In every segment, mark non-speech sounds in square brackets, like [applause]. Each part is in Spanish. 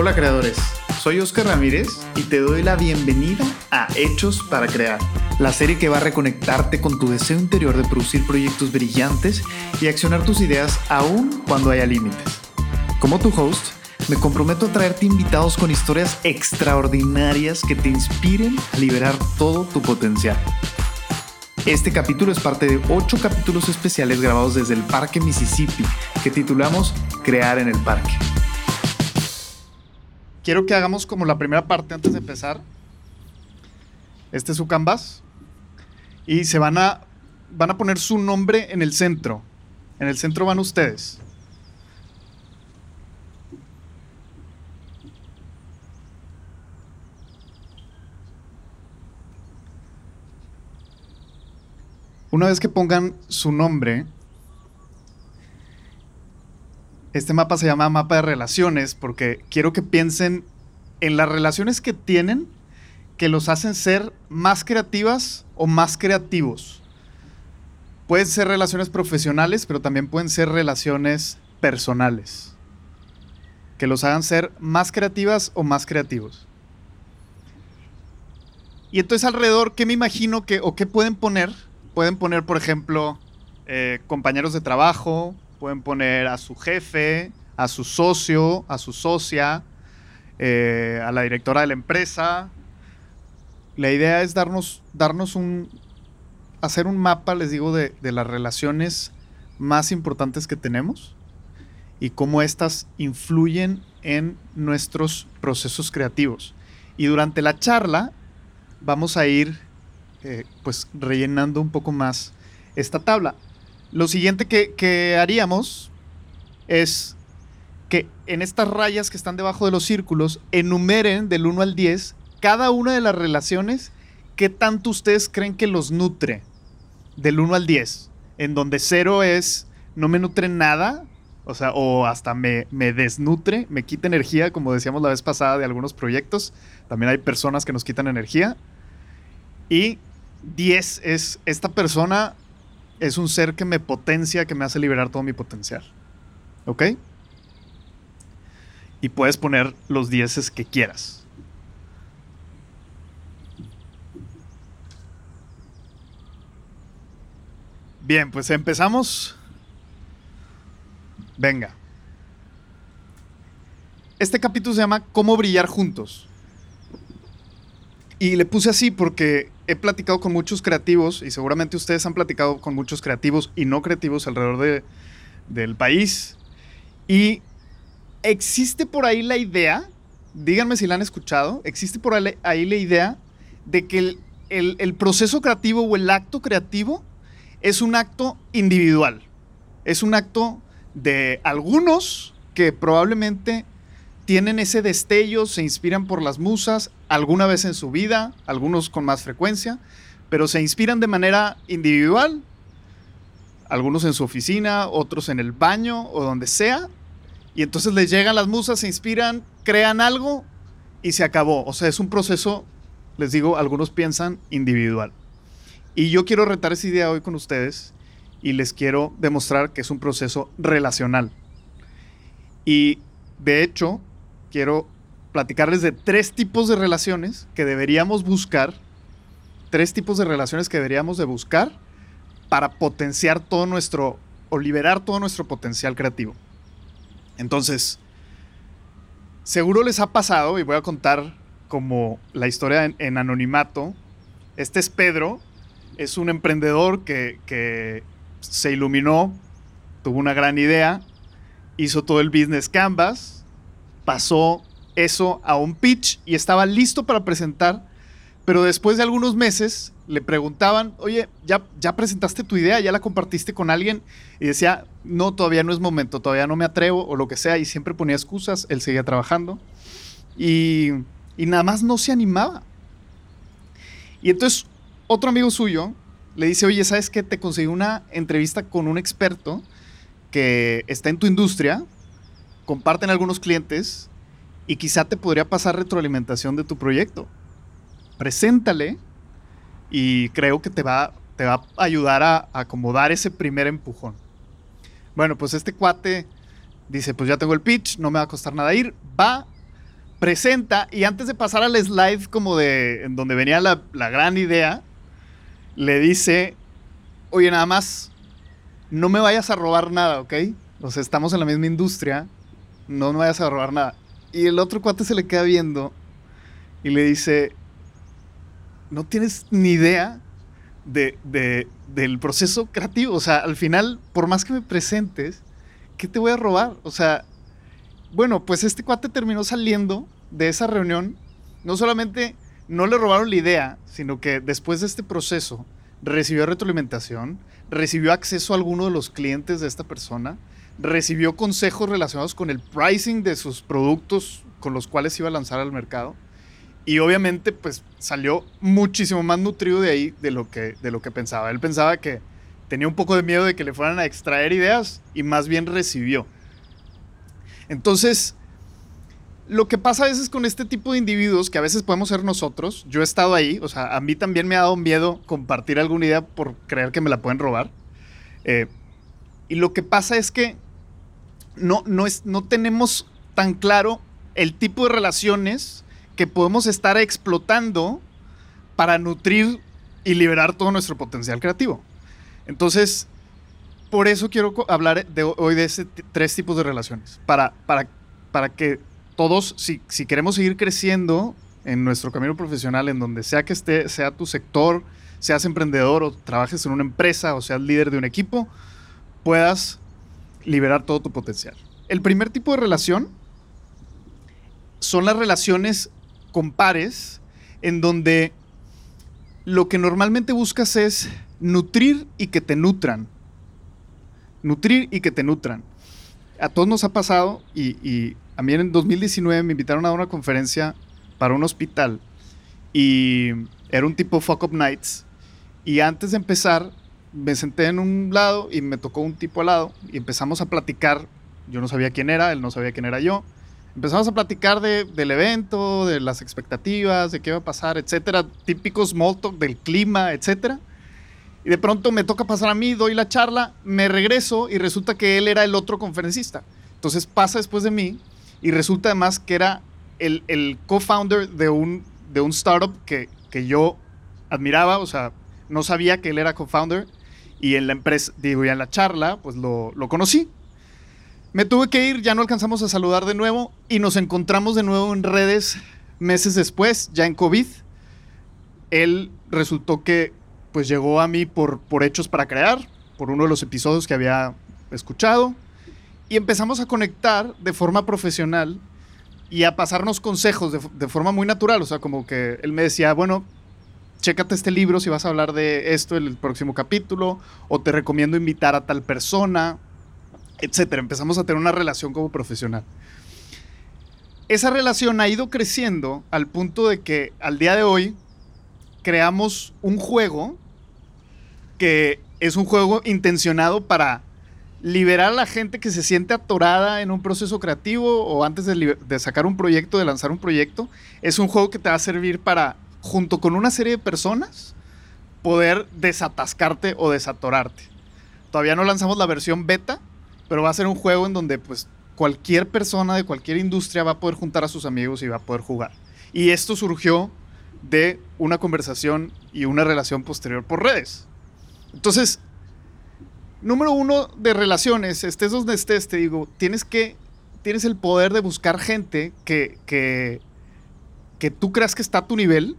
Hola creadores, soy Oscar Ramírez y te doy la bienvenida a Hechos para Crear, la serie que va a reconectarte con tu deseo interior de producir proyectos brillantes y accionar tus ideas aún cuando haya límites. Como tu host, me comprometo a traerte invitados con historias extraordinarias que te inspiren a liberar todo tu potencial. Este capítulo es parte de ocho capítulos especiales grabados desde el Parque Mississippi que titulamos Crear en el Parque quiero que hagamos como la primera parte antes de empezar. Este es su canvas. Y se van a, van a poner su nombre en el centro. En el centro van ustedes. Una vez que pongan su nombre, este mapa se llama mapa de relaciones porque quiero que piensen en las relaciones que tienen que los hacen ser más creativas o más creativos. Pueden ser relaciones profesionales, pero también pueden ser relaciones personales. Que los hagan ser más creativas o más creativos. Y entonces alrededor, ¿qué me imagino que, o qué pueden poner? Pueden poner, por ejemplo, eh, compañeros de trabajo, pueden poner a su jefe, a su socio, a su socia, eh, a la directora de la empresa. La idea es darnos, darnos un, hacer un mapa, les digo, de, de las relaciones más importantes que tenemos y cómo éstas influyen en nuestros procesos creativos. Y durante la charla vamos a ir eh, pues rellenando un poco más esta tabla. Lo siguiente que, haríamos es que en estas rayas que están debajo de los círculos enumeren del 1 al 10 cada una de las relaciones que tanto ustedes creen que los nutre. Del 1 al 10. En donde 0 es no me nutre nada, o sea, o hasta me, me, desnutre, me quita energía, como decíamos la vez pasada de algunos proyectos. También hay personas que nos quitan energía. Y 10 es esta persona es un ser que me potencia, que me hace liberar todo mi potencial. ¿Ok? Y puedes poner los dieces que quieras. Bien, pues empezamos. Venga. Este capítulo se llama Cómo brillar juntos. Y le puse así porque he platicado con muchos creativos y seguramente ustedes han platicado con muchos creativos y no creativos alrededor de, del país. Y existe por ahí la idea, díganme si la han escuchado, existe por ahí la idea de que el, el proceso creativo o el acto creativo es un acto individual. Es un acto de algunos que probablemente tienen ese destello, se inspiran por las musas alguna vez en su vida, algunos con más frecuencia, pero se inspiran de manera individual, algunos en su oficina, otros en el baño o donde sea, y entonces les llegan las musas, se inspiran, crean algo y se acabó. O sea, es un proceso, les digo, algunos piensan individual. Y yo quiero retar esa idea hoy con ustedes y les quiero demostrar que es un proceso relacional. Y de hecho, quiero platicarles de tres tipos de relaciones que deberíamos buscar, tres tipos de relaciones que deberíamos de buscar para potenciar todo nuestro, o liberar todo nuestro potencial creativo. Entonces, seguro les ha pasado, y voy a contar como la historia en, anonimato, este es Pedro, es un emprendedor que, que se iluminó, tuvo una gran idea, hizo todo el business canvas, pasó eso a un pitch y estaba listo para presentar, pero después de algunos meses le preguntaban, oye, ¿ya, ya presentaste tu idea? ¿Ya la compartiste con alguien? Y decía, no, todavía no es momento, todavía no me atrevo o lo que sea, y siempre ponía excusas, él seguía trabajando y, y nada más no se animaba. Y entonces otro amigo suyo le dice, oye, ¿sabes qué? Te conseguí una entrevista con un experto que está en tu industria, comparten algunos clientes y quizá te podría pasar retroalimentación de tu proyecto. Preséntale y creo que te va, te va a ayudar a, acomodar ese primer empujón. Bueno, pues este cuate dice, pues ya tengo el pitch, no me va a costar nada ir, va, presenta y antes de pasar al slide como de en donde venía la, la gran idea, le dice, oye, nada más, no me vayas a robar nada, ¿ok? O sea, estamos en la misma industria, no me vayas a robar nada. Y el otro cuate se le queda viendo y le dice, no tienes ni idea de, de, del proceso creativo. O sea, al final, por más que me presentes, ¿qué te voy a robar? O sea, bueno, pues este cuate terminó saliendo de esa reunión. No solamente no le robaron la idea, sino que después de este proceso recibió retroalimentación, recibió acceso a alguno de los clientes de esta persona, recibió consejos relacionados con el pricing de sus productos con los cuales iba a lanzar al mercado. Y obviamente, pues salió muchísimo más nutrido de ahí de lo que, de lo que pensaba. Él pensaba que tenía un poco de miedo de que le fueran a extraer ideas y más bien recibió. Entonces, lo que pasa a veces con este tipo de individuos, que a veces podemos ser nosotros, yo he estado ahí, o sea, a mí también me ha dado miedo compartir alguna idea por creer que me la pueden robar. Eh, y lo que pasa es que no, no, es, no tenemos tan claro el tipo de relaciones que podemos estar explotando para nutrir y liberar todo nuestro potencial creativo. Entonces, por eso quiero hablar de hoy de ese tres tipos de relaciones, para, para, para que todos, si, si queremos seguir creciendo en nuestro camino profesional, en donde sea que esté, sea tu sector, seas emprendedor o trabajes en una empresa o seas líder de un equipo, puedas liberar todo tu potencial. El primer tipo de relación son las relaciones con pares, en donde lo que normalmente buscas es nutrir y que te nutran. Nutrir y que te nutran. A todos nos ha pasado y, a mí en 2019 me invitaron a una conferencia para un hospital y era un tipo fuck up nights y antes de empezar me senté en un lado y me tocó un tipo al lado y empezamos a platicar yo no sabía quién era, él no sabía quién era yo. Empezamos a platicar del evento, de las expectativas, de qué iba a pasar, etcétera. Típicos small del clima, etcétera. Y de pronto me toca pasar a mí, doy la charla, me regreso y resulta que él era el otro conferencista. Entonces pasa después de mí y resulta además que era el, el co-founder de un, de un startup que, que yo admiraba, o sea, no sabía que él era co-founder y en la empresa, digo, ya en la charla, pues lo, lo conocí. Me tuve que ir, ya no alcanzamos a saludar de nuevo y nos encontramos de nuevo en redes meses después, ya en COVID. Él resultó que pues llegó a mí por, por Hechos para Crear, por uno de los episodios que había escuchado, y empezamos a conectar de forma profesional y a pasarnos consejos de, de forma muy natural, o sea, como que él me decía, bueno, chécate este libro si vas a hablar de esto en el próximo capítulo, o te recomiendo invitar a tal persona, etcétera. Empezamos a tener una relación como profesional. Esa relación ha ido creciendo al punto de que al día de hoy creamos un juego que es un juego intencionado para liberar a la gente que se siente atorada en un proceso creativo o antes de, de, sacar un proyecto, de lanzar un proyecto. Es un juego que te va a servir para, junto con una serie de personas, poder desatascarte o desatorarte. Todavía no lanzamos la versión beta, pero va a ser un juego en donde pues cualquier persona de cualquier industria va a poder juntar a sus amigos y va a poder jugar. Y esto surgió de una conversación y una relación posterior por redes. Entonces, número uno de relaciones, estés donde estés, te digo, tienes que, tienes el poder de buscar gente que, que, que tú creas que está a tu nivel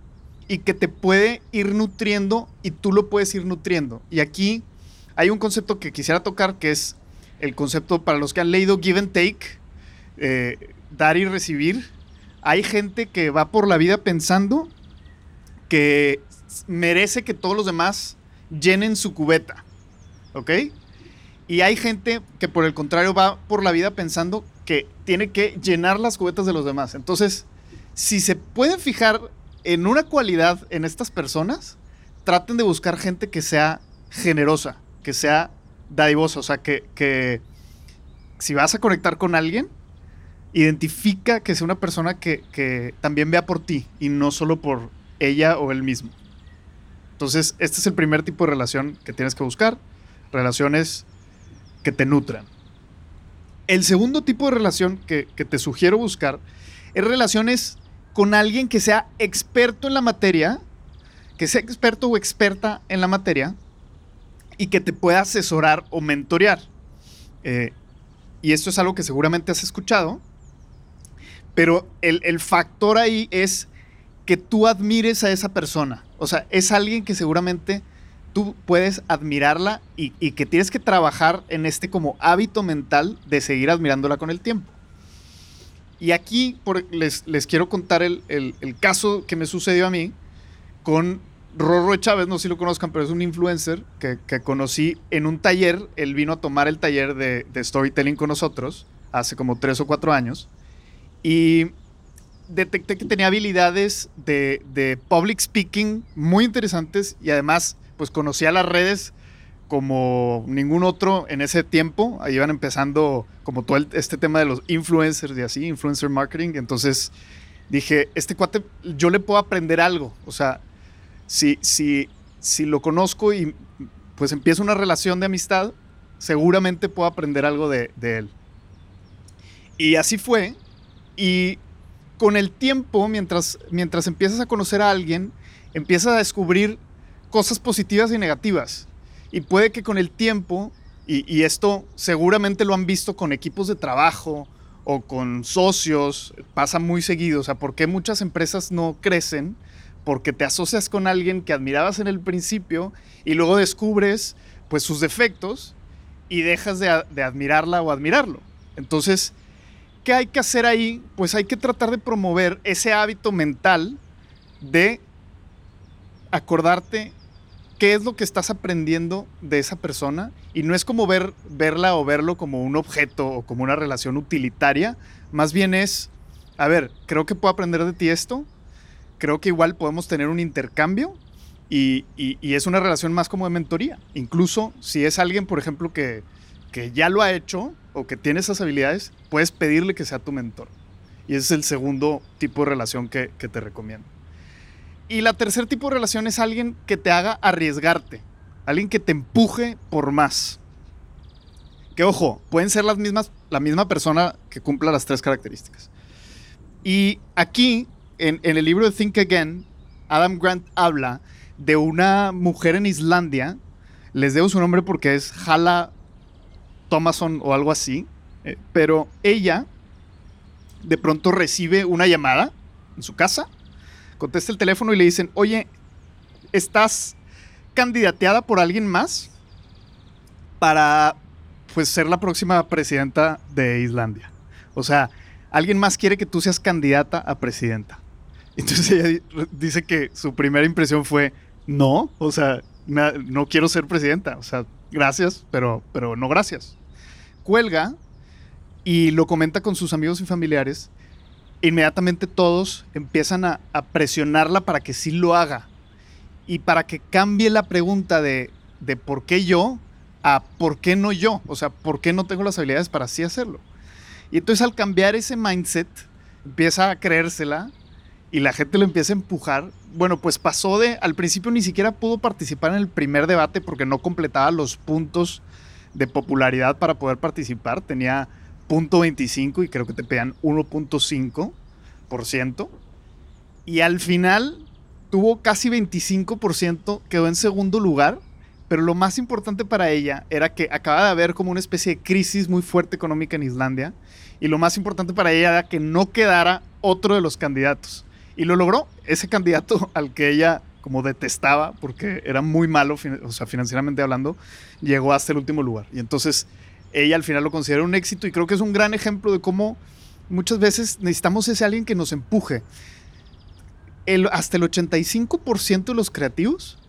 y que te puede ir nutriendo y tú lo puedes ir nutriendo. Y aquí hay un concepto que quisiera tocar que es el concepto para los que han leído Give and Take, eh, dar y recibir. Hay gente que va por la vida pensando que merece que todos los demás llenen su cubeta, ¿ok? Y hay gente que por el contrario va por la vida pensando que tiene que llenar las cubetas de los demás. Entonces, si se pueden fijar en una cualidad en estas personas, traten de buscar gente que sea generosa, que sea dadivoso. O sea, que, que si vas a conectar con alguien, identifica que sea una persona que, que, también vea por ti y no solo por ella o él mismo. Entonces, este es el primer tipo de relación que tienes que buscar. Relaciones que te nutran. El segundo tipo de relación que, que te sugiero buscar es relaciones con alguien que sea experto en la materia, que sea experto o experta en la materia y que te pueda asesorar o mentorear. Eh, y esto es algo que seguramente has escuchado, pero el, el factor ahí es que tú admires a esa persona. O sea, es alguien que seguramente tú puedes admirarla y, que tienes que trabajar en este como hábito mental de seguir admirándola con el tiempo. Y aquí les, les, quiero contar el, caso que me sucedió a mí con Rorro Chávez, no sé si lo conozcan, pero es un influencer que, conocí en un taller. Él vino a tomar el taller de, de storytelling con nosotros hace como tres o cuatro años. Y detecté que tenía habilidades de, public speaking muy interesantes y además pues conocía las redes como ningún otro en ese tiempo. Ahí iban empezando como todo este tema de los influencers y así, influencer marketing. Entonces dije, este cuate, yo le puedo aprender algo. O sea, si, si, si lo conozco y pues empieza una relación de amistad, seguramente puedo aprender algo de, de él. Y así fue. Y con el tiempo, mientras, mientras empiezas a conocer a alguien, empiezas a descubrir cosas positivas y negativas. Y puede que con el tiempo, y, esto seguramente lo han visto con equipos de trabajo o con socios, pasa muy seguido. O sea, ¿por qué muchas empresas no crecen? Porque te asocias con alguien que admirabas en el principio y luego descubres pues sus defectos y dejas de, de admirarla o admirarlo. Entonces, ¿Qué hay que hacer ahí? Pues hay que tratar de promover ese hábito mental de acordarte qué es lo que estás aprendiendo de esa persona y no es como ver, verla o verlo como un objeto o como una relación utilitaria, más bien es, a ver, creo que puedo aprender de ti esto, creo que igual podemos tener un intercambio y, es una relación más como de mentoría, incluso si es alguien, por ejemplo, que, que ya lo ha hecho, o que tiene esas habilidades, puedes pedirle que sea tu mentor. Y ese es el segundo tipo de relación que, te recomiendo. Y la tercer tipo de relación es alguien que te haga arriesgarte, alguien que te empuje por más. Que ojo, pueden ser las mismas, la misma persona que cumpla las tres características. Y aquí, en, el libro de Think Again, Adam Grant habla de una mujer en Islandia, les debo su nombre porque es Hala Thomason o algo así, eh, pero ella de pronto recibe una llamada en su casa, contesta el teléfono y le dicen, oye, ¿estás candidateada por alguien más para pues ser la próxima presidenta de Islandia? O sea, alguien más quiere que tú seas candidata a presidenta. [laughs] Entonces ella dice que su primera impresión fue, no, o sea, no quiero ser presidenta, o sea, gracias, pero, pero no gracias cuelga y lo comenta con sus amigos y familiares, inmediatamente todos empiezan a, presionarla para que sí lo haga y para que cambie la pregunta de, de por qué yo a por qué no yo, o sea, por qué no tengo las habilidades para así hacerlo. Y entonces al cambiar ese mindset, empieza a creérsela y la gente lo empieza a empujar. Bueno, pues pasó de, al principio ni siquiera pudo participar en el primer debate porque no completaba los puntos de popularidad para poder participar. Tenía .25 y creo que te pedían 1.5%. Y al final tuvo casi 25%, quedó en segundo lugar. Pero lo más importante para ella era que acaba de haber como una especie de crisis muy fuerte económica en Islandia. Y lo más importante para ella era que no quedara otro de los candidatos. Y lo logró. Ese candidato [laughs] al que ella como detestaba porque era muy malo, o sea, financieramente hablando, llegó hasta el último lugar. Y entonces ella al final lo considera un éxito y creo que es un gran ejemplo de cómo muchas veces necesitamos ese alguien que nos empuje. El, hasta el 85% de los creativos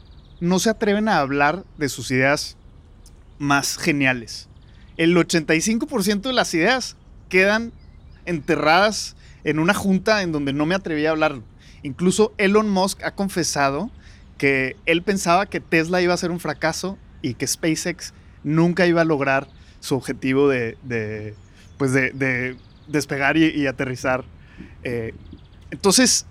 no se atreven a hablar de sus ideas más geniales. El 85% de las ideas quedan enterradas en una junta en donde no me atreví a hablar. Incluso Elon Musk ha confesado que él pensaba que Tesla iba a ser un fracaso y que SpaceX nunca iba a lograr su objetivo de, pues de, despegar y, aterrizar. Eh, entonces,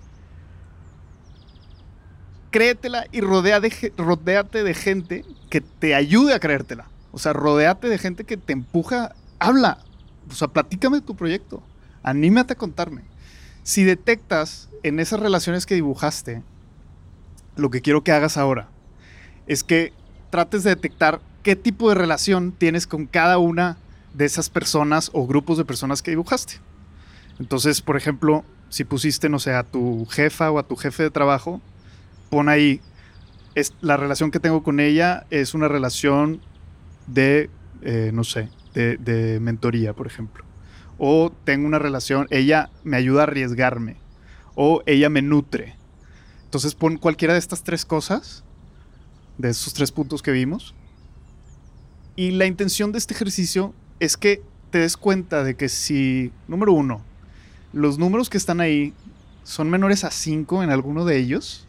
créetela y rodea de, rodéate de gente que te ayude a creértela. O sea, rodéate de gente que te empuja. Habla. O sea, platícame de tu proyecto. Anímate a contarme. Si detectas en esas relaciones que dibujaste, lo que quiero que hagas ahora es que trates de detectar qué tipo de relación tienes con cada una de esas personas o grupos de personas que dibujaste. Entonces, por ejemplo, si pusiste, no sé, a tu jefa o a tu jefe de trabajo, pon ahí, la relación que tengo con ella es una relación de, eh, no sé, de, de mentoría, por ejemplo. O tengo una relación, ella me ayuda a arriesgarme. O ella me nutre. Entonces pon cualquiera de estas tres cosas, de esos tres puntos que vimos. Y la intención de este ejercicio es que te des cuenta de que si, número uno, los números que están ahí son menores a 5 en alguno de ellos,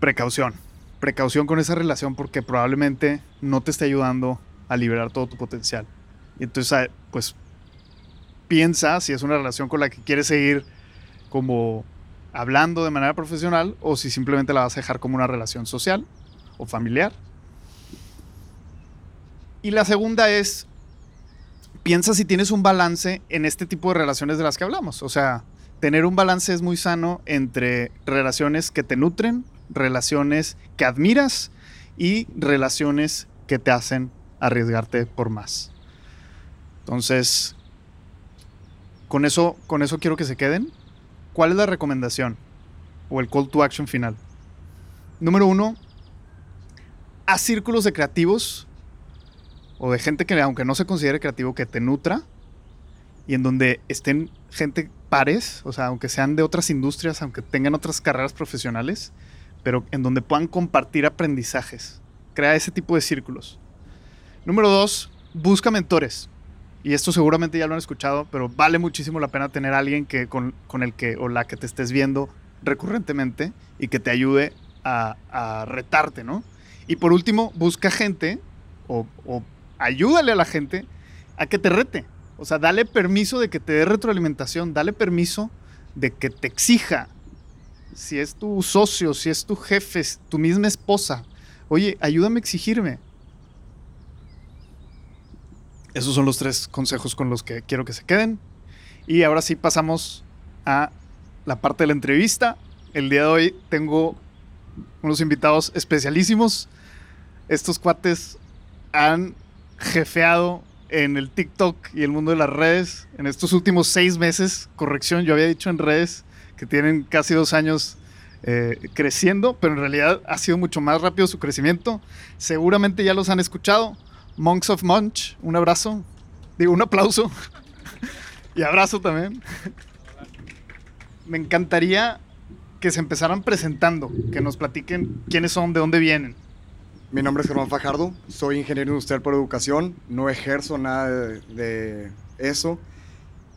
precaución. Precaución con esa relación porque probablemente no te esté ayudando a liberar todo tu potencial. Y entonces, ah, pues, piensa si es una relación con la que quieres seguir como hablando de manera profesional o si simplemente la vas a dejar como una relación social o familiar. Y la segunda es, piensa si tienes un balance en este tipo de relaciones de las que hablamos. O sea, tener un balance es muy sano entre relaciones que te nutren, relaciones que admiras y relaciones que te hacen arriesgarte por más. Entonces, con eso, con eso quiero que se queden. ¿Cuál es la recomendación o el call to action final? Número uno, haz círculos de creativos o de gente que aunque no se considere creativo, que te nutra y en donde estén gente pares, o sea, aunque sean de otras industrias, aunque tengan otras carreras profesionales, pero en donde puedan compartir aprendizajes. Crea ese tipo de círculos. Número dos, busca mentores. Y esto seguramente ya lo han escuchado, pero vale muchísimo la pena tener alguien que, con, el que o la que te estés viendo recurrentemente y que te ayude a, a retarte, ¿no? Y por último, busca gente o ayúdale a la gente a que te rete. O sea, dale permiso de que te dé retroalimentación, dale permiso de que te exija. Si es tu socio, si es tu jefe, tu misma esposa, oye, ayúdame a exigirme. Esos son los tres consejos con los que quiero que se queden. Y ahora sí pasamos a la parte de la entrevista. El día de hoy tengo unos invitados especialísimos. Estos cuates han jefeado en el TikTok y el mundo de las redes en estos últimos seis meses. Corrección, yo había dicho en redes que tienen casi dos años eh, creciendo, pero en realidad ha sido mucho más rápido su crecimiento. Seguramente ya los han escuchado. Monks of Munch, un abrazo. Digo, un aplauso. [laughs] y abrazo también. Me encantaría que se empezaran presentando, que nos platiquen quiénes son, de dónde vienen. Mi nombre es Germán Fajardo, soy ingeniero industrial por educación, no ejerzo nada de, eso.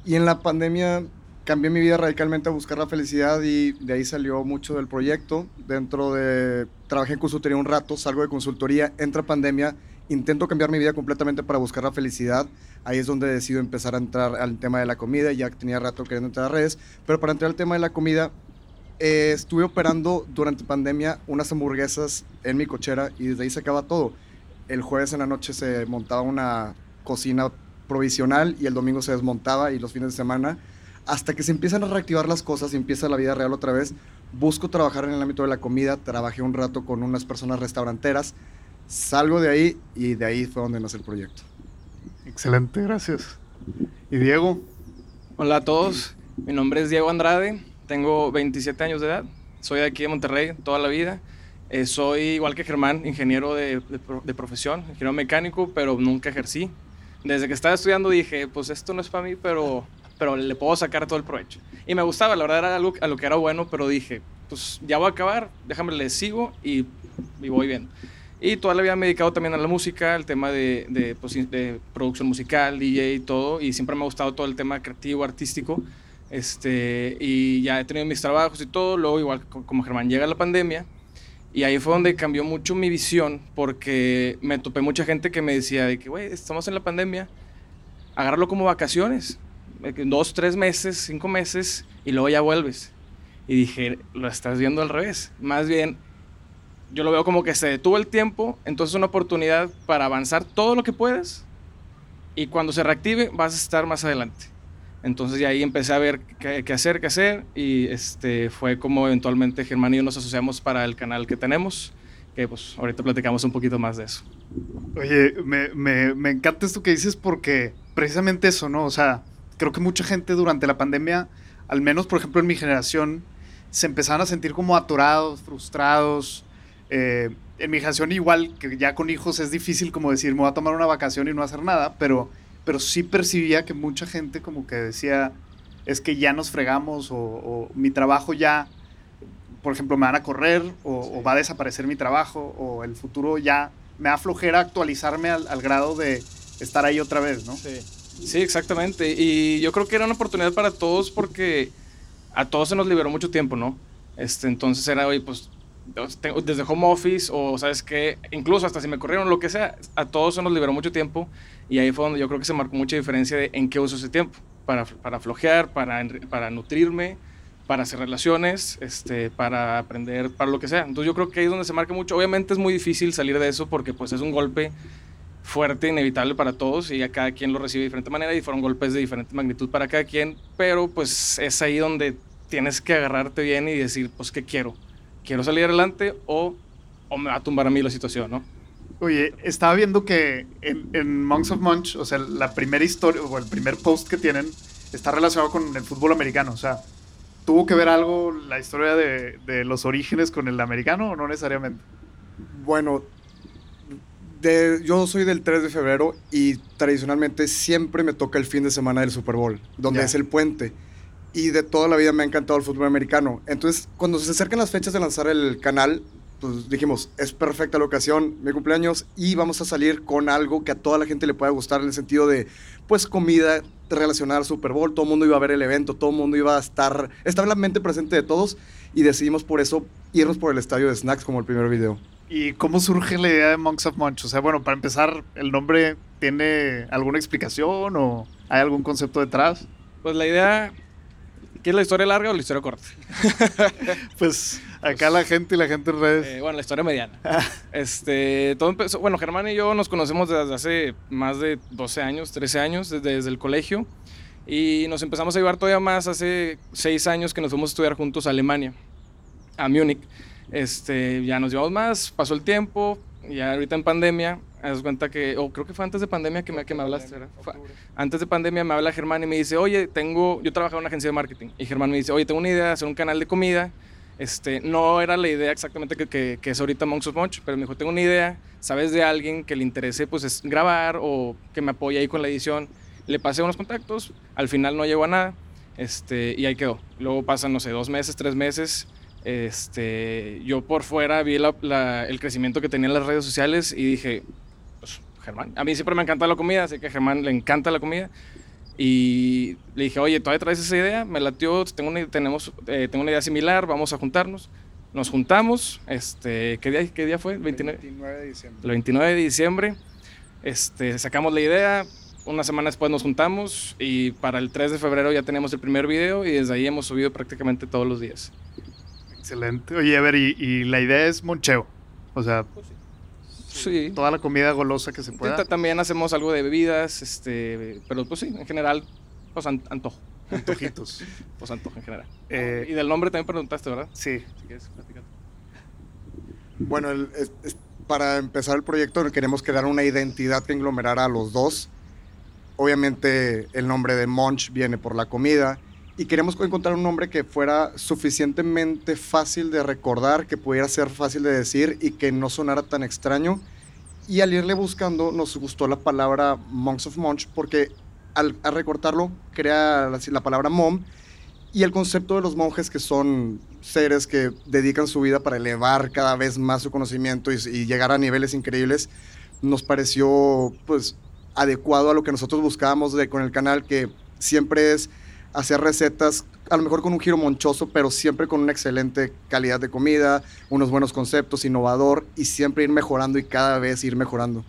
Y en la pandemia cambié mi vida radicalmente a buscar la felicidad y de ahí salió mucho del proyecto. Dentro de, trabajé en consultoría un rato, salgo de consultoría, entra pandemia, intento cambiar mi vida completamente para buscar la felicidad. Ahí es donde decido empezar a entrar al tema de la comida, ya tenía rato queriendo entrar a redes, pero para entrar al tema de la comida eh, estuve operando durante pandemia unas hamburguesas en mi cochera y desde ahí se acaba todo. El jueves en la noche se montaba una cocina provisional y el domingo se desmontaba y los fines de semana. Hasta que se empiezan a reactivar las cosas y empieza la vida real otra vez, busco trabajar en el ámbito de la comida. Trabajé un rato con unas personas restauranteras. Salgo de ahí y de ahí fue donde nace el proyecto. Excelente, gracias. ¿Y Diego? Hola a todos, mi nombre es Diego Andrade. Tengo 27 años de edad, soy de aquí de Monterrey toda la vida. Eh, soy igual que Germán, ingeniero de, de, profesión, ingeniero mecánico, pero nunca ejercí. Desde que estaba estudiando dije, pues esto no es para mí, pero, pero le puedo sacar todo el provecho. Y me gustaba, la verdad era algo a lo que era bueno, pero dije, pues ya voy a acabar, déjame le sigo y, y voy bien. Y toda la vida me he dedicado también a la música, al tema de, de, pues, de producción musical, DJ y todo, y siempre me ha gustado todo el tema creativo, artístico. Este, y ya he tenido mis trabajos y todo. Luego, igual como Germán, llega la pandemia. Y ahí fue donde cambió mucho mi visión porque me topé mucha gente que me decía de que, güey, estamos en la pandemia, agárralo como vacaciones. Dos, tres meses, cinco meses y luego ya vuelves. Y dije, lo estás viendo al revés. Más bien, yo lo veo como que se detuvo el tiempo, entonces es una oportunidad para avanzar todo lo que puedes y cuando se reactive vas a estar más adelante. Entonces ya ahí empecé a ver qué, hacer, qué hacer y este, fue como eventualmente Germán y yo nos asociamos para el canal que tenemos, que pues ahorita platicamos un poquito más de eso. Oye, me, me, me encanta esto que dices porque precisamente eso, ¿no? O sea, creo que mucha gente durante la pandemia, al menos por ejemplo en mi generación, se empezaron a sentir como atorados, frustrados. Eh, en mi generación igual, que ya con hijos es difícil como decir, me voy a tomar una vacación y no hacer nada, pero pero sí percibía que mucha gente como que decía, es que ya nos fregamos o, o mi trabajo ya, por ejemplo, me van a correr o, sí. o, va a desaparecer mi trabajo o el futuro ya me da flojera actualizarme al, al, grado de estar ahí otra vez, ¿no? Sí. sí, exactamente. Y yo creo que era una oportunidad para todos porque a todos se nos liberó mucho tiempo, ¿no? Este, entonces era, oye, pues desde home office o sabes que incluso hasta si me corrieron lo que sea a todos se nos liberó mucho tiempo y ahí fue donde yo creo que se marcó mucha diferencia de en qué uso ese tiempo para, para flojear para, para nutrirme para hacer relaciones este para aprender para lo que sea. Entonces yo creo que ahí es donde se marca mucho. Obviamente es muy difícil salir de eso porque pues es un golpe fuerte inevitable para todos y a cada quien lo recibe de diferente manera y fueron golpes de diferente magnitud para cada quien pero pues es ahí donde tienes que agarrarte bien y decir pues qué quiero quiero salir adelante o, o me va a tumbar a mí la situación, ¿no? Oye, estaba viendo que en, en, Monks of Munch, o sea, la primera historia o el primer post que tienen está relacionado con el fútbol americano. O sea, ¿tuvo que ver algo la historia de, de los orígenes con el americano o no necesariamente? Bueno, de, yo soy del 3 de febrero y tradicionalmente siempre me toca el fin de semana del Super Bowl, donde yeah. es el puente y de toda la vida me ha encantado el fútbol americano. Entonces, cuando se acercan las fechas de lanzar el canal, pues dijimos, es perfecta la ocasión, mi cumpleaños, y vamos a salir con algo que a toda la gente le pueda gustar en el sentido de, pues, comida relacionada al Super Bowl, todo el mundo iba a ver el evento, todo el mundo iba a estar, estaba en la mente presente de todos, y decidimos por eso irnos por el estadio de Snacks como el primer video. ¿Y cómo surge la idea de Monks of Munch? O sea, bueno, para empezar, ¿el nombre tiene alguna explicación o hay algún concepto detrás? Pues la idea ¿Quieres la historia larga o la historia corta? [laughs] pues acá la gente y la gente en redes. Eh, bueno, la historia mediana. este, todo empezó, bueno, Germán y yo nos conocemos desde hace más de 12 años, 13 años, desde, desde el colegio. Y nos empezamos a llevar todavía más hace 6 años que nos fuimos a estudiar juntos a Alemania, a Múnich. Este, ya nos llevamos más, pasó el tiempo, ya ahorita en pandemia, das cuenta que, o oh, creo que fue antes de pandemia que me, que me hablaste, antes de pandemia me habla Germán y me dice, oye, tengo, yo trabajaba en una agencia de marketing, y Germán me dice, oye, tengo una idea de hacer un canal de comida, este, no era la idea exactamente que, que, que es ahorita Monks of Munch, pero me dijo, tengo una idea, ¿sabes de alguien que le interese, pues, es grabar o que me apoye ahí con la edición? Le pasé unos contactos, al final no llegó a nada, este, y ahí quedó. Luego pasan, no sé, dos meses, tres meses, este, yo por fuera vi la, la, el crecimiento que tenía en las redes sociales y dije, Germán, a mí siempre me encanta la comida, así que a Germán le encanta la comida. Y le dije, oye, ¿todavía traes esa idea? Me latió, tengo una, tenemos, eh, tengo una idea similar, vamos a juntarnos. Nos juntamos, este, ¿qué día, qué día fue? El 29, 29 de diciembre. El 29 de diciembre, este, sacamos la idea, una semana después nos juntamos y para el 3 de febrero ya tenemos el primer video y desde ahí hemos subido prácticamente todos los días. Excelente. Oye, a ver, y, y la idea es moncheo. O sea, pues sí. Sí. toda la comida golosa que se pueda. También hacemos algo de bebidas, este, pero pues sí, en general, pues an antojo. Antojitos. [laughs] pues antojo en general. Eh, y del nombre también preguntaste, ¿verdad? Sí. Si quieres, bueno, el, es, es, para empezar el proyecto queremos crear una identidad que englomerara a los dos. Obviamente el nombre de Munch viene por la comida y queremos encontrar un nombre que fuera suficientemente fácil de recordar, que pudiera ser fácil de decir y que no sonara tan extraño. Y al irle buscando nos gustó la palabra Monks of Munch porque al, al recortarlo crea la, la, palabra mom y el concepto de los monjes que son seres que dedican su vida para elevar cada vez más su conocimiento y, y llegar a niveles increíbles nos pareció pues adecuado a lo que nosotros buscábamos de, con el canal que siempre es hacer recetas, a lo mejor con un giro monchoso, pero siempre con una excelente calidad de comida, unos buenos conceptos, innovador y siempre ir mejorando y cada vez ir mejorando.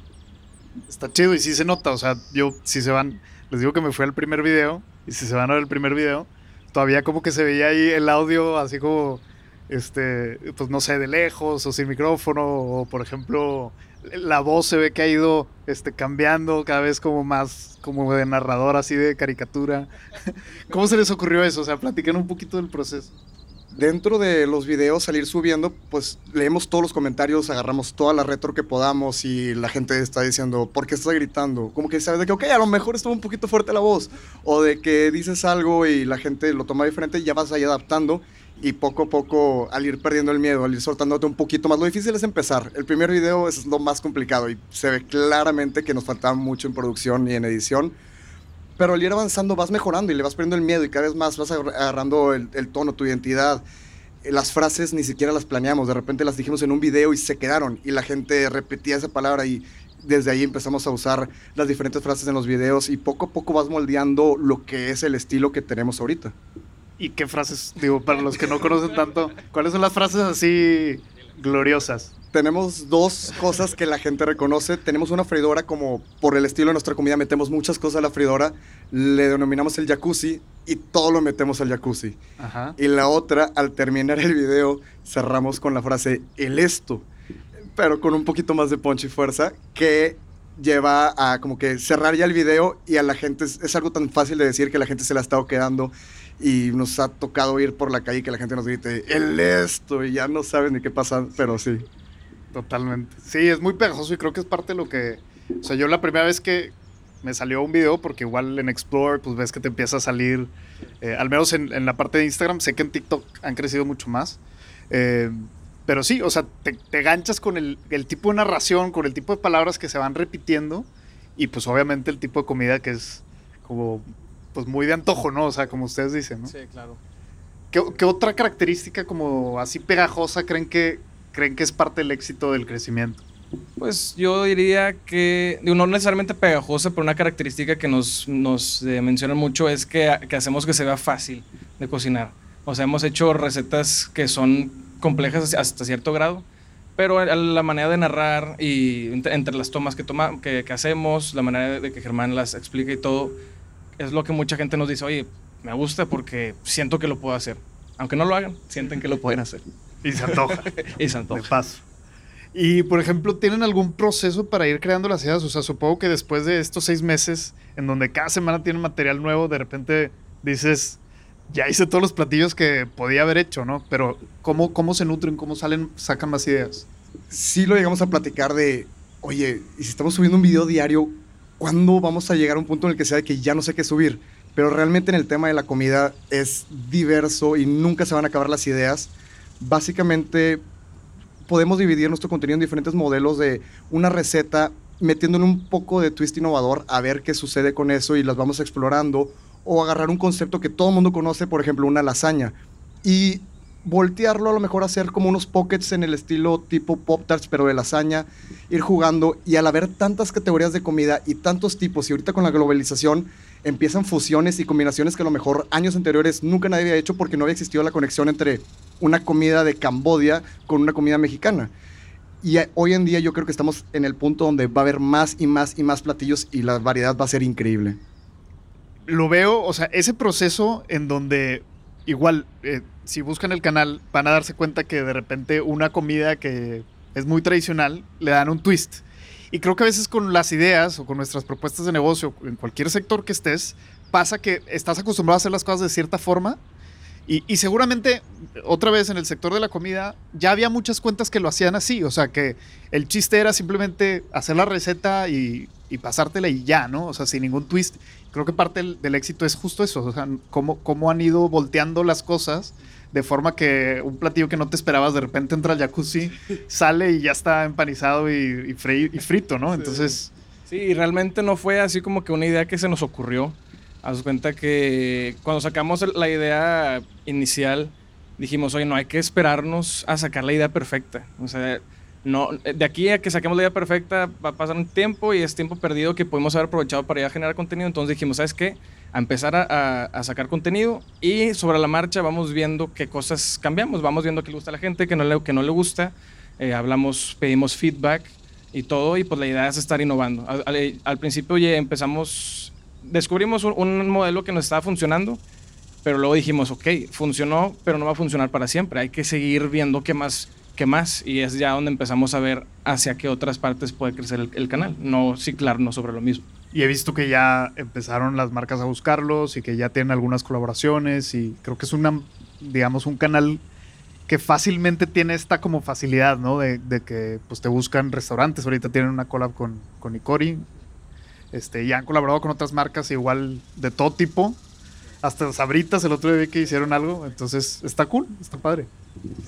Está chido y sí se nota, o sea, yo si se van, les digo que me fui al primer video y si se van a ver el primer video, todavía como que se veía ahí el audio así como este, pues no sé, de lejos o sin micrófono, o por ejemplo, la voz se ve que ha ido este, cambiando cada vez como más, como de narrador, así de caricatura. [laughs] ¿Cómo se les ocurrió eso? O sea, platiquen un poquito del proceso. Dentro de los videos, salir subiendo, pues leemos todos los comentarios, agarramos toda la retro que podamos y la gente está diciendo, ¿por qué estás gritando? Como que sabes de que, ok, a lo mejor estuvo un poquito fuerte la voz, o de que dices algo y la gente lo toma diferente y ya vas ahí adaptando y poco a poco al ir perdiendo el miedo, al ir soltándote un poquito más. Lo difícil es empezar. El primer video es lo más complicado y se ve claramente que nos faltaba mucho en producción y en edición. Pero al ir avanzando vas mejorando y le vas perdiendo el miedo y cada vez más vas agarrando el, tono, tu identidad. Eh, las frases ni siquiera las planeamos, de repente las dijimos en un video y se quedaron y la gente repetía esa palabra y desde ahí empezamos a usar las diferentes frases en los videos y poco a poco vas moldeando lo que es el estilo que tenemos ahorita. ¿Y qué frases, digo, para los que no conocen tanto, cuáles son las frases así gloriosas? Tenemos dos cosas que la gente reconoce. Tenemos una freidora como por el estilo de nuestra comida metemos muchas cosas a la freidora. Le denominamos el jacuzzi y todo lo metemos al jacuzzi. Ajá. Y la otra, al terminar el video, cerramos con la frase el esto, pero con un poquito más de punch y fuerza que lleva a como que cerrar ya el video y a la gente es, es algo tan fácil de decir que la gente se la ha estado quedando y nos ha tocado ir por la calle que la gente nos grite, el esto, y ya no saben ni qué pasa, pero sí. Totalmente. Sí, es muy pegajoso y creo que es parte de lo que... O sea, yo la primera vez que me salió un video, porque igual en Explore, pues ves que te empieza a salir, eh, al menos en, la parte de Instagram, sé que en TikTok han crecido mucho más. Eh, pero sí, o sea, te, te ganchas con el, el, tipo de narración, con el tipo de palabras que se van repitiendo y pues obviamente el tipo de comida que es como pues muy de antojo, ¿no? O sea, como ustedes dicen, ¿no? Sí, claro. ¿Qué, otra característica como así pegajosa creen que, creen que es parte del éxito del crecimiento? Pues yo diría que, no necesariamente pegajosa, pero una característica que nos, nos eh, mencionan mucho es que, que, hacemos que se vea fácil de cocinar. O sea, hemos hecho recetas que son complejas hasta cierto grado, pero la manera de narrar y entre, las tomas que, toma, que, que, hacemos, la manera de que Germán las explica y todo, es lo que mucha gente nos dice, oye, me gusta porque siento que lo puedo hacer. Aunque no lo hagan, sienten que lo pueden hacer. Y se antoja. [laughs] y se antoja. De paso. Y, por ejemplo, ¿tienen algún proceso para ir creando las ideas? O sea, supongo que después de estos seis meses, en donde cada semana tiene material nuevo, de repente dices, ya hice todos los platillos que podía haber hecho, ¿no? Pero, ¿cómo, cómo se nutren? ¿Cómo salen, sacan más ideas? Sí lo llegamos a platicar de, oye, y si estamos subiendo un video diario, ¿cuándo vamos a llegar a un punto en el que sea que ya no sé qué subir? Pero realmente en el tema de la comida es diverso y nunca se van a acabar las ideas. Básicamente podemos dividir nuestro contenido en diferentes modelos de una receta, metiéndole un poco de twist innovador a ver qué sucede con eso y las vamos explorando. O agarrar un concepto que todo el mundo conoce, por ejemplo, una lasaña. Y voltearlo a lo mejor hacer como unos pockets en el estilo tipo Pop Tarts, pero de lasaña, ir jugando y al haber tantas categorías de comida y tantos tipos y ahorita con la globalización empiezan fusiones y combinaciones que a lo mejor años anteriores nunca nadie había hecho porque no había existido la conexión entre una comida de Cambodia con una comida mexicana. Y hoy en día yo creo que estamos en el punto donde va a haber más y más y más platillos y la variedad va a ser increíble. Lo veo, o sea, ese proceso en donde igual, eh, si buscan el canal, van a darse cuenta que de repente una comida que es muy tradicional le dan un twist. Y creo que a veces con las ideas o con nuestras propuestas de negocio, en cualquier sector que estés, pasa que estás acostumbrado a hacer las cosas de cierta forma. Y, seguramente, otra vez en el sector de la comida, ya había muchas cuentas que lo hacían así. O sea, que el chiste era simplemente hacer la receta y, pasártela y ya, ¿no? O sea, sin ningún twist creo que parte del, éxito es justo eso, o sea, cómo, cómo, han ido volteando las cosas de forma que un platillo que no te esperabas de repente entra al jacuzzi, sale y ya está empanizado y, y, frito, ¿no? Entonces... Sí, y realmente no fue así como que una idea que se nos ocurrió. Haz cuenta que cuando sacamos la idea inicial, dijimos, oye, no hay que esperarnos a sacar la idea perfecta. O sea, no, de aquí a que saquemos la idea perfecta va a pasar un tiempo y es tiempo perdido que podemos haber aprovechado para ya generar contenido. Entonces dijimos, ¿sabes qué? A empezar a, sacar contenido y sobre la marcha vamos viendo qué cosas cambiamos, vamos viendo qué le gusta a la gente, qué no le, no le gusta. Eh, hablamos, pedimos feedback y todo y pues la idea es estar innovando. Al, principio ya empezamos, descubrimos un, un modelo que nos estaba funcionando Pero luego dijimos, ok, funcionó, pero no va a funcionar para siempre. Hay que seguir viendo qué más, qué más. Y es ya donde empezamos a ver hacia qué otras partes puede crecer el, el canal, no ciclarnos sobre lo mismo. Y he visto que ya empezaron las marcas a buscarlos y que ya tienen algunas colaboraciones y creo que es una, digamos, un canal que fácilmente tiene esta como facilidad, ¿no? De, de que pues te buscan restaurantes. Ahorita tienen una collab con, con Icori. Este, y han colaborado con otras marcas igual de todo tipo. Hasta Sabritas el otro día que hicieron algo. Entonces está cool, está padre.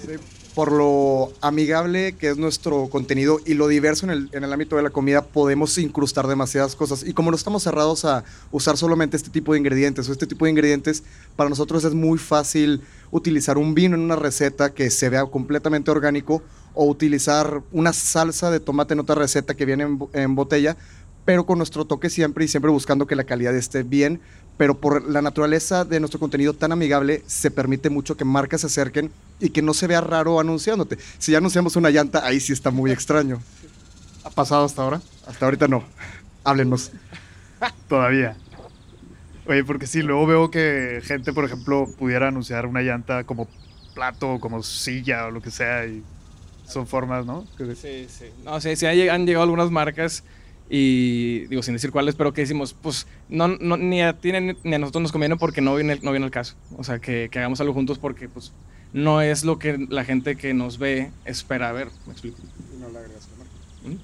Sí, por lo amigable que es nuestro contenido y lo diverso en el, ámbito de la comida, podemos incrustar demasiadas cosas. Y como no estamos cerrados a usar solamente este tipo de ingredientes o este tipo de ingredientes, para nosotros es muy fácil utilizar un vino en una receta que se vea completamente orgánico o utilizar una salsa de tomate en otra receta que viene en, en botella, pero con nuestro toque siempre y siempre buscando que la calidad esté bien, pero por la naturaleza de nuestro contenido tan amigable, se permite mucho que marcas se acerquen y que no se vea raro anunciándote. Si ya anunciamos una llanta, ahí sí está muy extraño. ¿Ha pasado hasta ahora? Hasta ahorita no. Háblenos. Todavía. Oye, porque sí, luego veo que gente, por ejemplo, pudiera anunciar una llanta como plato o como silla o lo que sea y son formas, ¿no? Sí, sí. No, sí, sí lleg- han llegado algunas marcas y digo, sin decir cuáles, pero que decimos, pues no, no, ni, a ti ni a nosotros nos conviene porque no viene, el- no viene el caso. O sea, que, que hagamos algo juntos porque pues no es lo que la gente que nos ve espera ver. ¿Me explico? ¿Mm?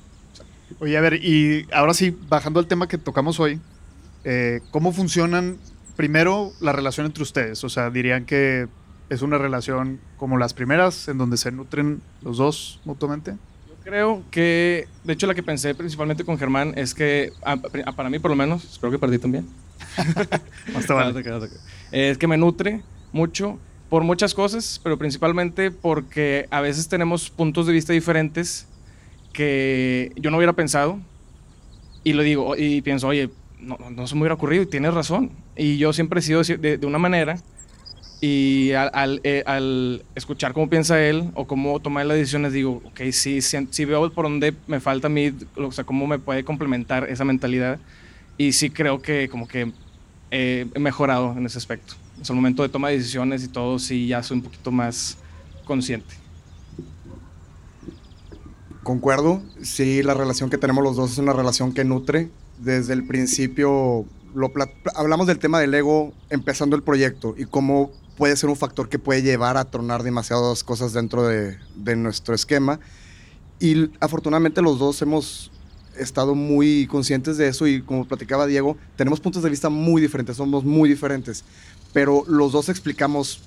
Oye, a ver, y ahora sí, bajando al tema que tocamos hoy, eh, ¿cómo funcionan primero la relación entre ustedes? O sea, dirían que es una relación como las primeras, en donde se nutren los dos mutuamente. Creo que, de hecho, la que pensé principalmente con Germán es que, pri- ah, para mí por lo menos, espero que perdí también. [laughs] Más te vale. Eh, Es que me nutre mucho por muchas cosas, pero principalmente porque a veces tenemos puntos de vista diferentes que yo no hubiera pensado y lo digo y pienso, oye, no, no- no se me hubiera ocurrido y tienes razón. Y yo siempre he sido de, de una manera y al, al, eh, al escuchar cómo piensa él o cómo toma él las decisiones, digo, ok, sí, sí, sí veo por dónde me falta a mí, o sea, cómo me puede complementar esa mentalidad. Y sí creo que como que eh, he mejorado en ese aspecto. O sea, el momento de toma de decisiones y todo, sí, ya soy un poquito más consciente. Concuerdo, sí, la relación que tenemos los dos es una relación que nutre. Desde el principio lo hablamos del tema del ego empezando el proyecto y cómo puede ser un factor que puede llevar a tronar demasiadas cosas dentro de, nuestro esquema. Y afortunadamente los dos hemos estado muy conscientes de eso y como platicaba Diego, tenemos puntos de vista muy diferentes, somos muy diferentes, pero los dos explicamos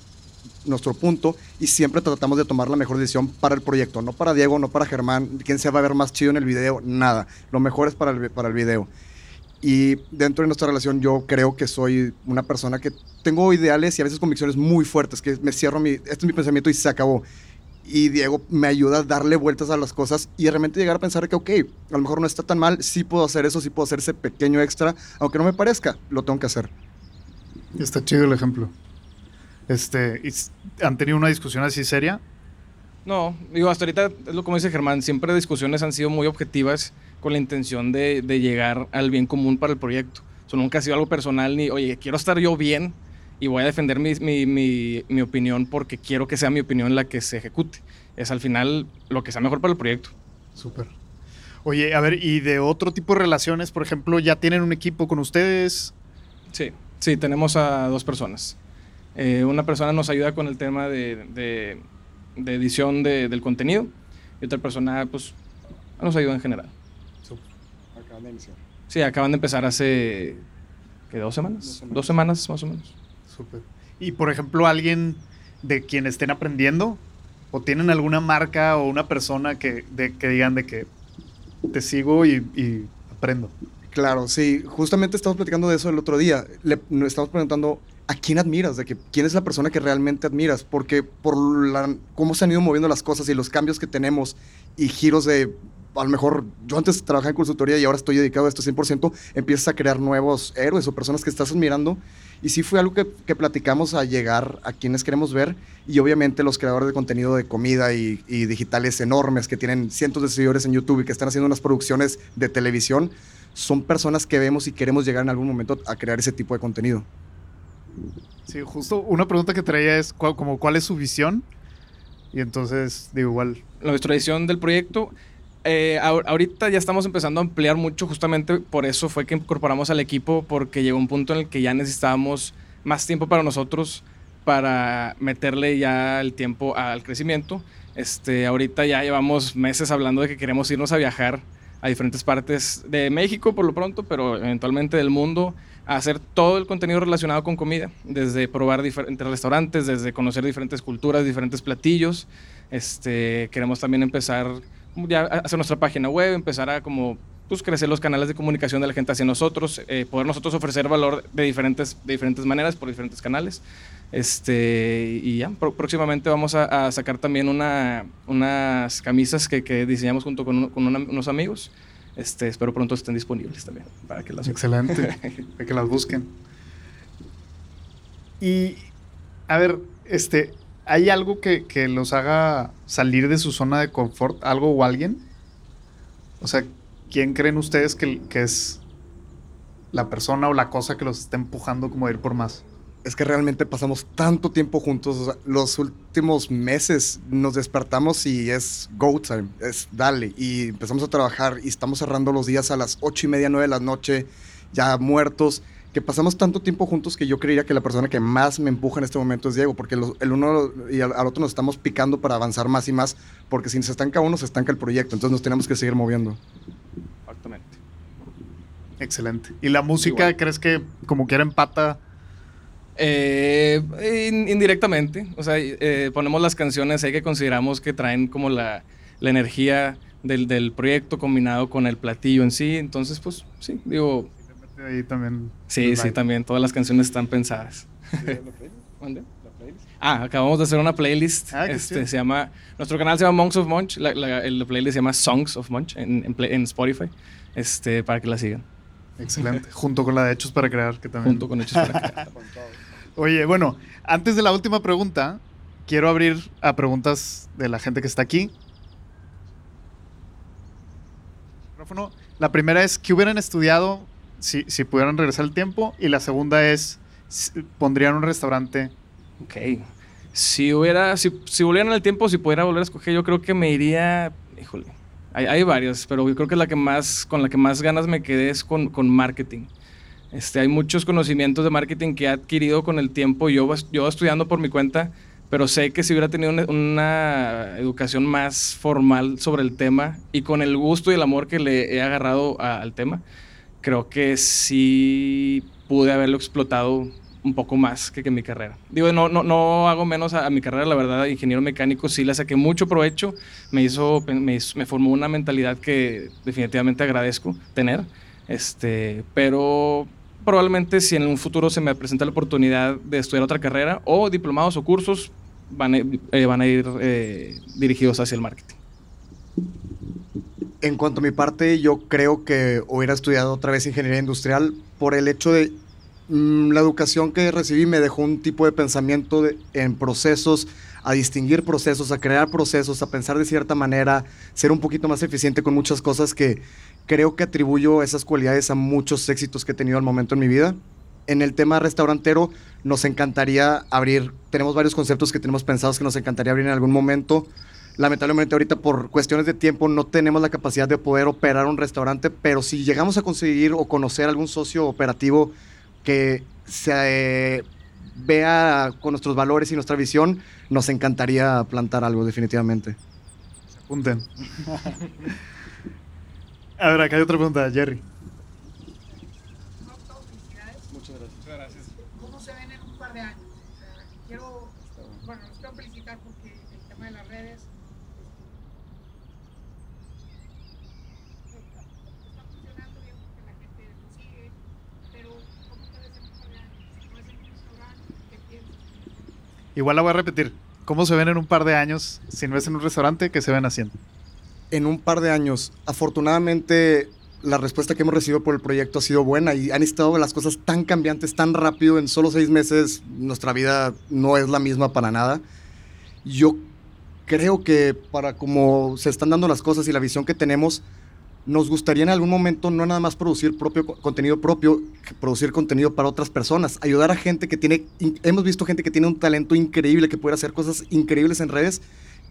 nuestro punto y siempre tratamos de tomar la mejor decisión para el proyecto, no para Diego, no para Germán, quién se va a ver más chido en el video, nada, lo mejor es para para el video. Y dentro de nuestra relación yo creo que soy una persona que tengo ideales y a veces convicciones muy fuertes, que me cierro mi, este es mi pensamiento y se acabó. Y Diego me ayuda a darle vueltas a las cosas y de repente llegar a pensar que, ok, a lo mejor no está tan mal, sí puedo hacer eso, sí puedo hacer ese pequeño extra, aunque no me parezca, lo tengo que hacer. Está chido el ejemplo. Este, ¿y s- ¿Han tenido una discusión así seria? No, digo, hasta ahorita es lo como dice Germán, siempre discusiones han sido muy objetivas con la intención de, de llegar al bien común para el proyecto. O sea, nunca ha sido algo personal ni, oye, quiero estar yo bien y voy a defender mi, mi, mi, mi opinión porque quiero que sea mi opinión la que se ejecute. Es al final lo que sea mejor para el proyecto. Súper. Oye, a ver, ¿y de otro tipo de relaciones? Por ejemplo, ¿ya tienen un equipo con ustedes? Sí, sí, tenemos a dos personas. Eh, una persona nos ayuda con el tema de, de- de edición de- del contenido y otra persona, pues, nos ayuda en general. Acaban de iniciar. Sí, acaban de empezar hace, ¿qué, dos semanas? Dos semanas. Dos semanas, más o menos. Súper. Y por ejemplo, alguien de quien estén aprendiendo o tienen alguna marca o una persona que, de, que digan de que te sigo y, y aprendo. Claro, sí. Justamente estamos platicando de eso el otro día. Le, nos estamos preguntando a quién admiras, de que quién es la persona que realmente admiras, porque por cómo se han ido moviendo las cosas y los cambios que tenemos y giros de, a lo mejor yo antes trabajaba en consultoría y ahora estoy dedicado a esto 100%, empiezas a crear nuevos héroes o personas que estás admirando. Y sí fue algo que, platicamos a llegar a quienes queremos ver y obviamente los creadores de contenido de comida y digitales enormes que tienen cientos de seguidores en YouTube y que están haciendo unas producciones de televisión son personas que vemos y queremos llegar en algún momento a crear ese tipo de contenido. Sí, justo una pregunta que traía es como cuál es su visión. Y entonces, digo, igual. Nuestra visión del proyecto, eh, ahorita ya estamos empezando a ampliar mucho, justamente por eso fue que incorporamos al equipo, porque llegó un punto en el que ya necesitábamos más tiempo para nosotros, para meterle ya el tiempo al crecimiento. Este, ahorita ya llevamos meses hablando de que queremos irnos a viajar a diferentes partes de México por lo pronto, pero eventualmente del mundo hacer todo el contenido relacionado con comida, desde probar diferentes restaurantes, desde conocer diferentes culturas, diferentes platillos. Este, queremos también empezar ya a hacer nuestra página web, empezar a como pues, crecer los canales de comunicación de la gente hacia nosotros, eh, poder nosotros ofrecer valor de diferentes, de diferentes maneras por diferentes canales. Este, y ya, próximamente vamos a, sacar también una, unas camisas que, que diseñamos junto con unos amigos este, espero pronto estén disponibles también para que las Excelente, [laughs] para que las busquen. Y, a ver, este, ¿hay algo que, los haga salir de su zona de confort? ¿Algo o alguien? O sea, ¿quién creen ustedes que, que es la persona o la cosa que los está empujando como a ir por más? Es que realmente pasamos tanto tiempo juntos. los últimos meses nos despertamos y es go time, es dale. Y empezamos a trabajar y estamos cerrando los días a las ocho y media, nueve de la noche, ya muertos. Que pasamos tanto tiempo juntos que yo creería que la persona que más me empuja en este momento es Diego, porque el uno y al, otro nos estamos picando para avanzar más y más, porque si se estanca uno, se estanca el proyecto. Entonces nos tenemos que seguir moviendo. Exactamente. Excelente. ¿Y la música, crees que como quiera empata? Eh, indirectamente, o sea, eh, ponemos las canciones ahí que consideramos que traen como la, la energía del, del, proyecto combinado con el platillo en sí, entonces pues sí, digo... Ahí también sí, sí, también, todas las canciones están pensadas. [laughs] Ah, acabamos de hacer una playlist. Ah, este, se llama, nuestro canal se llama Monks of Munch. La, playlist se llama Songs of Munch en, en, en, Spotify. Este, para que la sigan. Excelente. Junto con la de Hechos para Crear, que también. Junto con Hechos para Crear. [laughs] Oye, bueno, antes de la última pregunta, quiero abrir a preguntas de la gente que está aquí. La primera es, ¿qué hubieran estudiado si, si pudieran regresar el tiempo? Y la segunda es, ¿pondrían un restaurante? Ok. Si hubiera, si, si volvieran el tiempo, si pudiera volver a escoger, yo creo que me iría, híjole, hay, hay varios, pero yo creo que la que más, con la que más ganas me quedé es con, con marketing. Este, hay muchos conocimientos de marketing que he adquirido con el tiempo, yo, yo estudiando por mi cuenta, pero sé que si hubiera tenido una, educación más formal sobre el tema y con el gusto y el amor que le he agarrado al tema, creo que sí pude haberlo explotado un poco más que, que mi carrera. Digo, no, no, no hago menos a, mi carrera, la verdad, ingeniero mecánico sí le saqué mucho provecho, me hizo, me, me formó una mentalidad que definitivamente agradezco tener, este, pero probablemente si en un futuro se me presenta la oportunidad de estudiar otra carrera o diplomados o cursos, van a, eh, van a ir eh, dirigidos hacia el marketing. En cuanto a mi parte, yo creo que hubiera estudiado otra vez ingeniería industrial por el hecho de mm, la educación que recibí me dejó un tipo de pensamiento en procesos, a distinguir procesos, a crear procesos, a pensar de cierta manera, ser un poquito más eficiente con muchas cosas que creo que atribuyo esas cualidades a muchos éxitos que he tenido al momento en mi vida. En el tema restaurantero, nos encantaría abrir, tenemos varios conceptos que tenemos pensados que nos encantaría abrir en algún momento. Lamentablemente ahorita por cuestiones de tiempo no tenemos la capacidad de poder operar un restaurante, pero si llegamos a conseguir o conocer algún socio operativo que se eh, vea con nuestros valores y nuestra visión, nos encantaría plantar algo definitivamente. Se apunten. [laughs] A ver, acá hay otra pregunta, Jerry. Muchas gracias. ¿Cómo se ven en un par de años? quiero, bueno, los quiero felicitar porque el tema de las redes está funcionando bien porque la gente lo sigue, pero ¿cómo te ves en un par de años? Si no es en un restaurante, ¿qué piensas? Igual la voy a repetir. ¿Cómo se ven en un par de años si no es en un restaurante? ¿Qué se ven haciendo? En un par de años. Afortunadamente, la respuesta que hemos recibido por el proyecto ha sido buena y han estado las cosas tan cambiantes, tan rápido. En solo seis meses, nuestra vida no es la misma para nada. Yo creo que para como se están dando las cosas y la visión que tenemos, nos gustaría en algún momento no nada más producir propio contenido propio, producir contenido para otras personas, ayudar a gente que tiene, hemos visto gente que tiene un talento increíble, que puede hacer cosas increíbles en redes,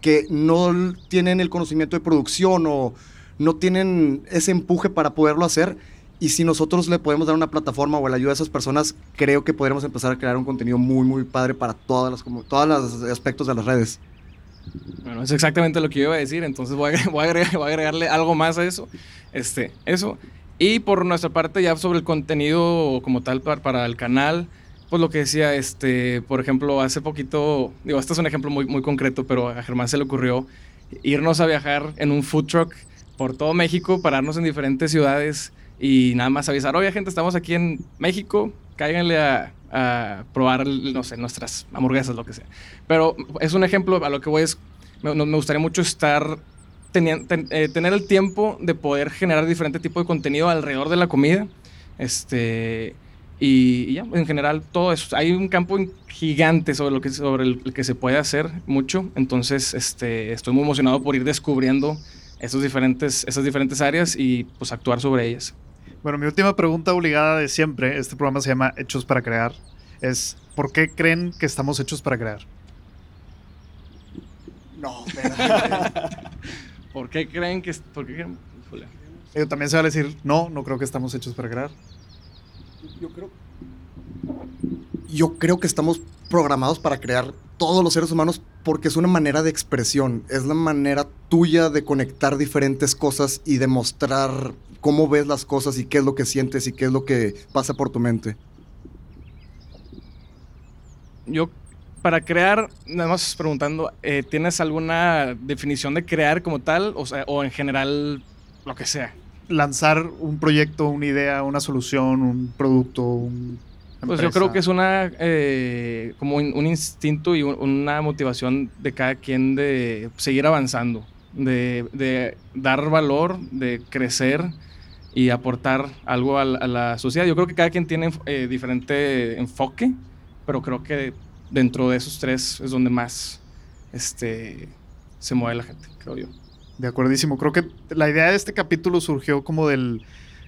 que no tienen el conocimiento de producción o no tienen ese empuje para poderlo hacer. Y si nosotros le podemos dar una plataforma o la ayuda a esas personas, creo que podremos empezar a crear un contenido muy, muy padre para todas las, como, todos los aspectos de las redes. Bueno, es exactamente lo que iba a decir, entonces voy a, [laughs] voy a, agregarle algo más a eso. Este, eso. Y por nuestra parte, ya sobre el contenido como tal para, para, el canal, pues lo que decía, este, por ejemplo, hace poquito, digo, este es un ejemplo muy, muy concreto, pero a Germán se le ocurrió irnos a viajar en un food truck por todo México, pararnos en diferentes ciudades y nada más avisar, oye gente, estamos aquí en México, cáiganle a, a probar, no sé, nuestras hamburguesas, lo que sea. Pero es un ejemplo, a lo que voy es, me, gustaría mucho estar, eh, tener el tiempo de poder generar diferente tipo de contenido alrededor de la comida. Este, y, ya, en general, todo eso. Hay un campo gigante sobre, lo que, sobre el, que se puede hacer mucho. Entonces, este, estoy muy emocionado por ir descubriendo esos diferentes, esas diferentes áreas y pues actuar sobre ellas. Bueno, mi última pregunta obligada de siempre, este programa se llama Hechos para Crear, es ¿por qué creen que estamos hechos para crear? No, [laughs] ¿Por qué creen que... Por qué Yo también se va a decir, no, no creo que estamos hechos para crear. Yo creo... Yo creo que estamos programados para crear todos los seres humanos porque es una manera de expresión, es la manera tuya de conectar diferentes cosas y demostrar cómo ves las cosas y qué es lo que sientes y qué es lo que pasa por tu mente. Yo, para crear, nada más preguntando, eh, ¿tienes alguna definición de crear como tal? O, sea, o en general, lo que sea. Lanzar un proyecto, una idea, una solución, un producto, un pues yo creo que es una eh, como un, instinto y una motivación de cada quien de seguir avanzando, de, dar valor, de crecer y aportar algo a la, sociedad. Yo creo que cada quien tiene eh, diferente enfoque, pero creo que dentro de esos tres es donde más este, se mueve la gente, creo yo. De acuerdísimo. Creo que la idea de este capítulo surgió como del,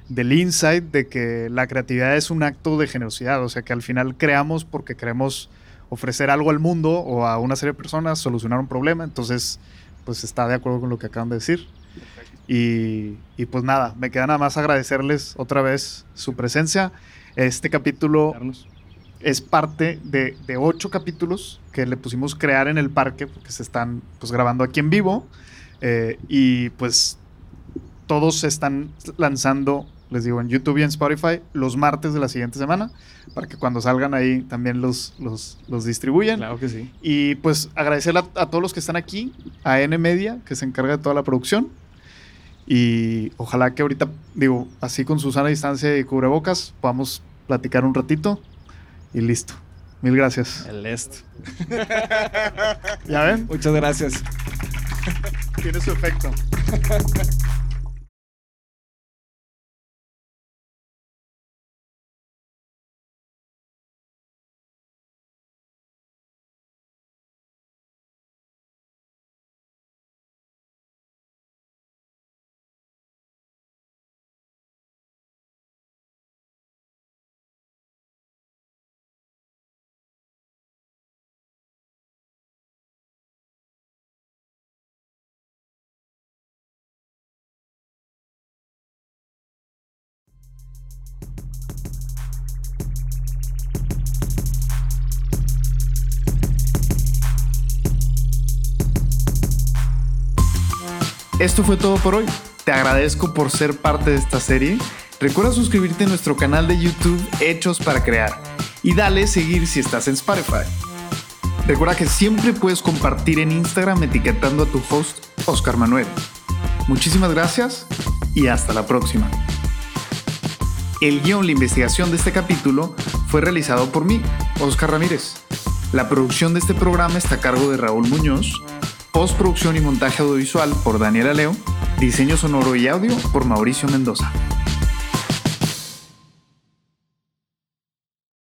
del insight de que la creatividad es un acto de generosidad, o sea que al final creamos porque queremos ofrecer algo al mundo o a una serie de personas, solucionar un problema, entonces pues está de acuerdo con lo que acaban de decir. Y, pues nada, me queda nada más agradecerles otra vez su presencia. Este capítulo es parte de, ocho capítulos que le pusimos crear en el parque porque se están pues grabando aquí en vivo eh, y pues todos se están lanzando les digo, en YouTube y en Spotify los martes de la siguiente semana, para que cuando salgan ahí también los, los, los distribuyan. Claro que sí. Y pues agradecer a, todos los que están aquí, a N Media, que se encarga de toda la producción. Y ojalá que ahorita, digo, así con Susana distancia y cubrebocas, podamos platicar un ratito y listo. Mil gracias. El esto. [laughs] ¿Ya ven? Muchas gracias. Tiene su efecto. [laughs] Esto fue todo por hoy. Te agradezco por ser parte de esta serie. Recuerda suscribirte a nuestro canal de YouTube Hechos para Crear y dale seguir si estás en Spotify. Recuerda que siempre puedes compartir en Instagram etiquetando a tu host Oscar Manuel. Muchísimas gracias y hasta la próxima. El guion, la investigación de este capítulo fue realizado por mí, Oscar Ramírez. La producción de este programa está a cargo de Raúl Muñoz postproducción y montaje audiovisual por Daniela Leo, diseño sonoro y audio por Mauricio Mendoza.